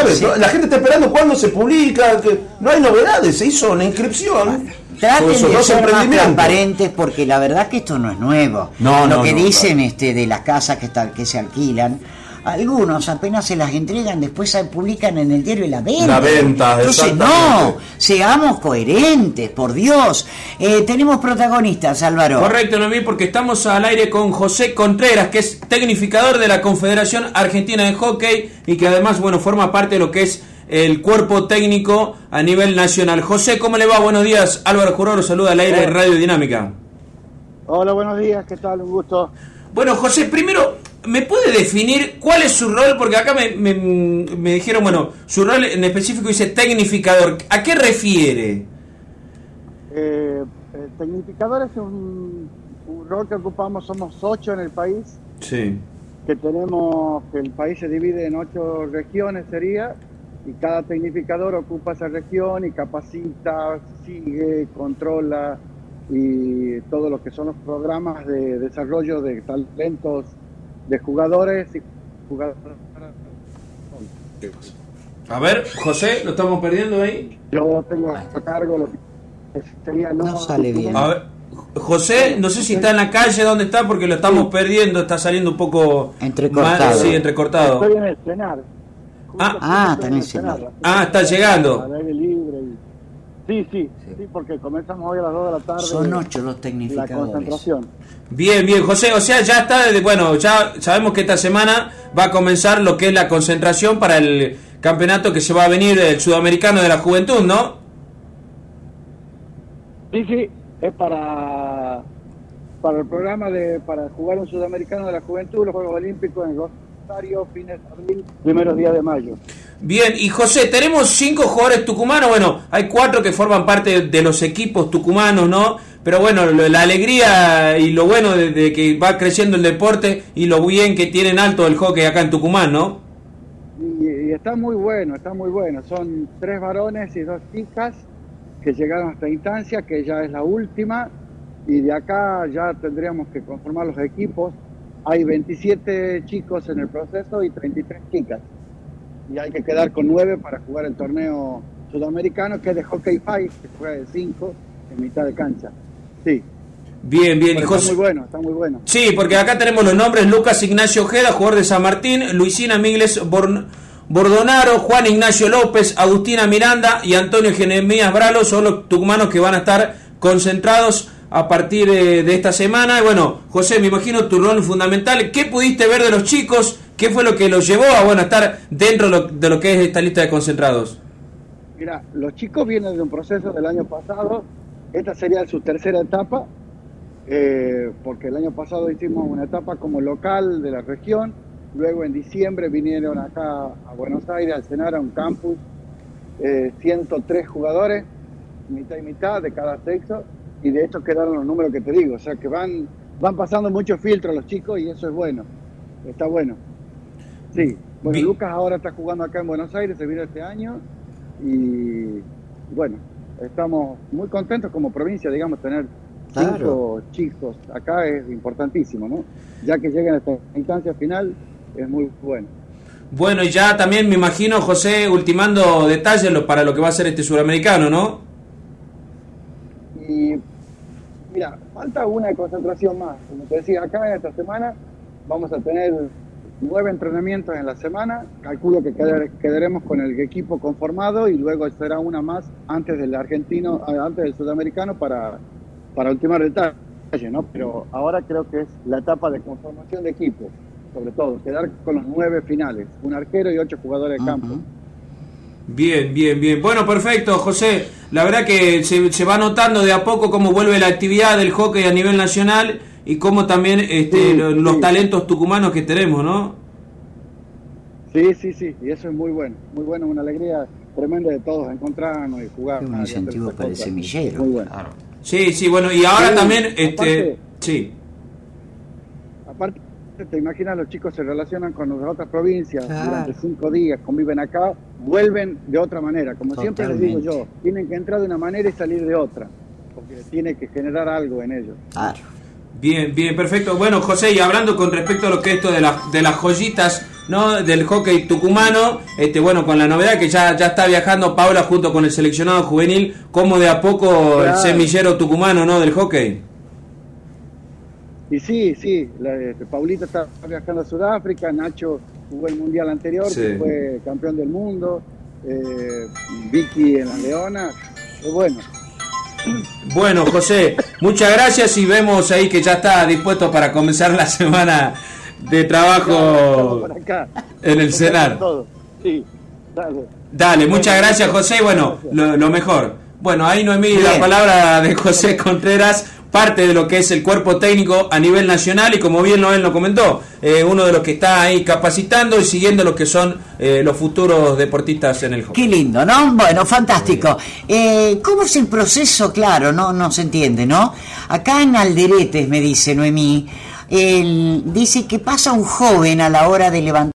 sabes, la gente está esperando cuándo se publica, que no hay novedades, se hizo una inscripción. Traten de ser más transparentes porque la verdad que esto no es nuevo. No, Lo no, que no, dicen este de las casas que, están, que se alquilan, algunos apenas se las entregan, después se publican en el diario la venta. La venta, Entonces, no, seamos coherentes, por Dios. Eh, tenemos protagonistas, Álvaro. Correcto, Noemí, porque estamos al aire con José Contreras, que es tecnificador de la Confederación Argentina de Hockey y que además, bueno, forma parte de lo que es el cuerpo técnico a nivel nacional. José, ¿cómo le va? Buenos días. Álvaro Juroro saluda al aire de Radio Dinámica. Hola, buenos días, ¿qué tal? Un gusto. Bueno, José, primero, ¿me puede definir cuál es su rol? Porque acá me, me, me dijeron, bueno, su rol en específico dice tecnificador. ¿A qué refiere? Eh, el tecnificador es un, un rol que ocupamos, somos ocho en el país, Sí. que tenemos, que el país se divide en ocho regiones sería, y cada tecnificador ocupa esa región y capacita, sigue, controla y todo lo que son los programas de desarrollo de talentos de jugadores y jugadoras. A ver, José, ¿lo estamos perdiendo ahí? Yo tengo a cargo lo que sería No sale bien. A ver, José, no sé si está en la calle, ¿dónde está? Porque lo estamos perdiendo, está saliendo un poco... Entrecortado. mal- sí, entrecortado. Estoy en el cenar. Ah, ah, está en el cenar. Ah, está llegando. Al aire libre. y- Sí, sí, sí, porque comenzamos hoy a las 2 de la tarde. Son ocho los La tecnificadores. concentración. Bien, bien, José, o sea, ya está, desde- bueno, ya sabemos que esta semana va a comenzar lo que es la concentración para el campeonato que se va a venir el sudamericano de la juventud, ¿no? Sí, sí, es para, para el programa de para jugar un sudamericano de la juventud, los Juegos Olímpicos en Rosario, fines de abril, primeros días de mayo. Bien, y José, tenemos cinco jugadores tucumanos, bueno, hay cuatro que forman parte de los equipos tucumanos, ¿no? Pero bueno, la alegría y lo bueno de, de que va creciendo el deporte y lo bien que tienen alto el hockey acá en Tucumán, ¿no? Y, y está muy bueno, está muy bueno. Son tres varones y dos chicas que llegaron a esta instancia, que ya es la última, y de acá ya tendríamos que conformar los equipos. Hay 27 chicos en el proceso y 33 chicas. Y hay que quedar con nueve para jugar el torneo sudamericano, que es de hockey five, que juega de 5 en mitad de cancha. Sí, Bien, bien, pero está José... muy bueno, está muy bueno. Sí, porque acá tenemos los nombres Lucas Ignacio Ojeda, jugador de San Martín, Luisina Migles Born- Bordonaro, Juan Ignacio López, Agustina Miranda y Antonio Jeremías Bralo son los tucumanos que van a estar concentrados a partir de esta semana. Bueno, José, me imagino tu rol fundamental. ¿Qué pudiste ver de los chicos? ¿Qué fue lo que los llevó a bueno, estar dentro de lo, de lo que es esta lista de concentrados? Mira, los chicos vienen de un proceso del año pasado. Esta sería su tercera etapa, eh, porque el año pasado hicimos una etapa como local de la región. Luego en diciembre vinieron acá a Buenos Aires al cenar a un campus, eh, 103 jugadores, mitad y mitad de cada sexo, y de estos quedaron los números que te digo. O sea que van, van pasando muchos filtros los chicos y eso es bueno, está bueno. Sí, bueno, Bien. Lucas ahora está jugando acá en Buenos Aires, se vino este año y bueno, estamos muy contentos como provincia, digamos, tener Claro. cinco chicos acá es importantísimo, ¿no? Ya que lleguen a esta instancia final es muy bueno. Bueno, y ya también me imagino, José, ultimando detalles para lo que va a ser este suramericano, ¿no? Y mira, falta una concentración más. Como te decía, acá en esta semana vamos a tener nueve entrenamientos en la semana. Calculo que quedar- quedaremos con el equipo conformado y luego será una más antes del argentino, antes del sudamericano para, para ultimar detalles, ¿no? Pero ahora creo que es la etapa de conformación de equipo, sobre todo, quedar con los nueve finales, un arquero y ocho jugadores de campo. Bien, bien, bien. Bueno, perfecto, José. La verdad que se, se va notando de a poco cómo vuelve la actividad del hockey a nivel nacional y cómo también este, Sí, los sí. talentos tucumanos que tenemos, ¿no? Sí, sí, sí, y eso es muy bueno, muy bueno, una alegría tremenda de todos encontrarnos y jugar. Un hacer incentivo para el semillero. Muy bueno. Sí, sí, bueno, y ahora Sí, también, este, aparte- sí, Aparte, te imaginas, los chicos se relacionan con las otras provincias Claro. durante cinco días, conviven acá, vuelven de otra manera. Como siempre les digo yo, tienen que entrar de una manera y salir de otra, porque tiene que generar algo en ellos. Claro. bien, bien, perfecto. Bueno, José, y hablando con respecto a lo que es esto de, las de las joyitas ¿no? del hockey tucumano, este bueno, con la novedad que ya, ya está viajando Paula junto con el seleccionado juvenil, como de a poco el semillero tucumano, ¿no? del hockey. Y sí, sí, la, este, Paulita está viajando a Sudáfrica, Nacho jugó el mundial anterior, Sí. que fue campeón del mundo, eh, Vicky en las Leonas, y bueno, Bueno, José, muchas gracias y vemos ahí que ya está dispuesto para comenzar la semana de trabajo acá. en el cenar. Sí, dale. Dale, muchas gracias José y bueno, lo, lo mejor. Bueno, ahí Noemí, la Bien. palabra de José Contreras, parte de lo que es el cuerpo técnico a nivel nacional y como bien Noel lo comentó, eh, uno de los que está ahí capacitando y siguiendo lo que son eh, los futuros deportistas en el hockey. Qué lindo, ¿no? Bueno, fantástico. Eh, ¿Cómo es el proceso? Claro, no, no se entiende, ¿no? Acá en Alderetes, me dice Noemí, el- dice que pasa un joven a la hora de levantar